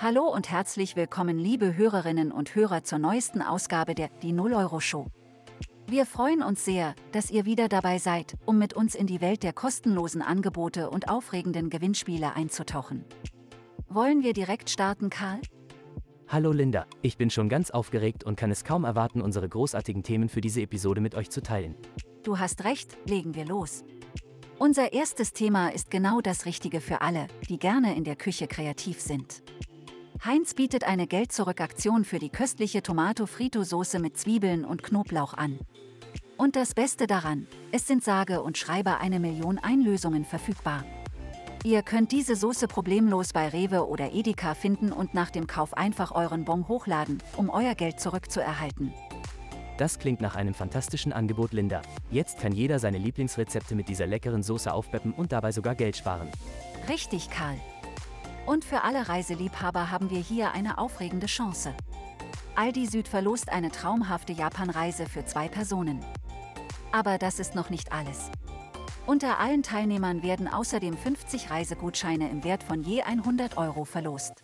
Hallo und herzlich willkommen, liebe Hörerinnen und Hörer, zur neuesten Ausgabe der Die 0 Euro Show. Wir freuen uns sehr, dass ihr wieder dabei seid, um mit uns in die Welt der kostenlosen Angebote und aufregenden Gewinnspiele einzutauchen. Wollen wir direkt starten, Karl? Hallo Linda, ich bin schon ganz aufgeregt und kann es kaum erwarten, unsere großartigen Themen für diese Episode mit euch zu teilen. Du hast recht, legen wir los. Unser erstes Thema ist genau das Richtige für alle, die gerne in der Küche kreativ sind. Heinz bietet eine Geld-Zurück-Aktion für die köstliche Tomato-Frito-Soße mit Zwiebeln und Knoblauch an. Und das Beste daran, es sind sage und schreibe eine Million Einlösungen verfügbar. Ihr könnt diese Soße problemlos bei Rewe oder Edeka finden und nach dem Kauf einfach euren Bon hochladen, um euer Geld zurückzuerhalten. Das klingt nach einem fantastischen Angebot, Linda. Jetzt kann jeder seine Lieblingsrezepte mit dieser leckeren Soße aufpeppen und dabei sogar Geld sparen. Richtig, Karl. Und für alle Reiseliebhaber haben wir hier eine aufregende Chance. Aldi Süd verlost eine traumhafte Japanreise für zwei Personen. Aber das ist noch nicht alles. Unter allen Teilnehmern werden außerdem 50 Reisegutscheine im Wert von je 100 Euro verlost.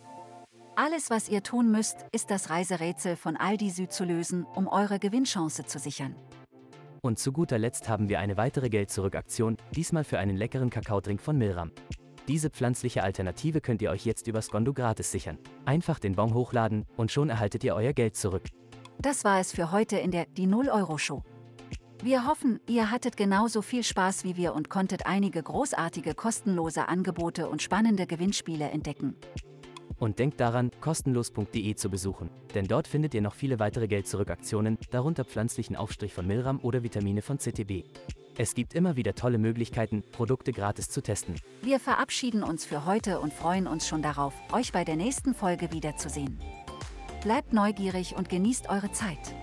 Alles, was ihr tun müsst, ist das Reiserätsel von Aldi Süd zu lösen, um eure Gewinnchance zu sichern. Und zu guter Letzt haben wir eine weitere Geld-Zurück-Aktion, diesmal für einen leckeren Kakaodrink von Milram. Diese pflanzliche Alternative könnt ihr euch jetzt über Skondo gratis sichern. Einfach den Bon hochladen und schon erhaltet ihr euer Geld zurück. Das war es für heute in der Die 0 Euro Show. Wir hoffen, ihr hattet genauso viel Spaß wie wir und konntet einige großartige kostenlose Angebote und spannende Gewinnspiele entdecken. Und denkt daran, kostenlos.de zu besuchen, denn dort findet ihr noch viele weitere Geld-Zurück-Aktionen, darunter pflanzlichen Aufstrich von Milram oder Vitamine von CTB. Es gibt immer wieder tolle Möglichkeiten, Produkte gratis zu testen. Wir verabschieden uns für heute und freuen uns schon darauf, euch bei der nächsten Folge wiederzusehen. Bleibt neugierig und genießt eure Zeit.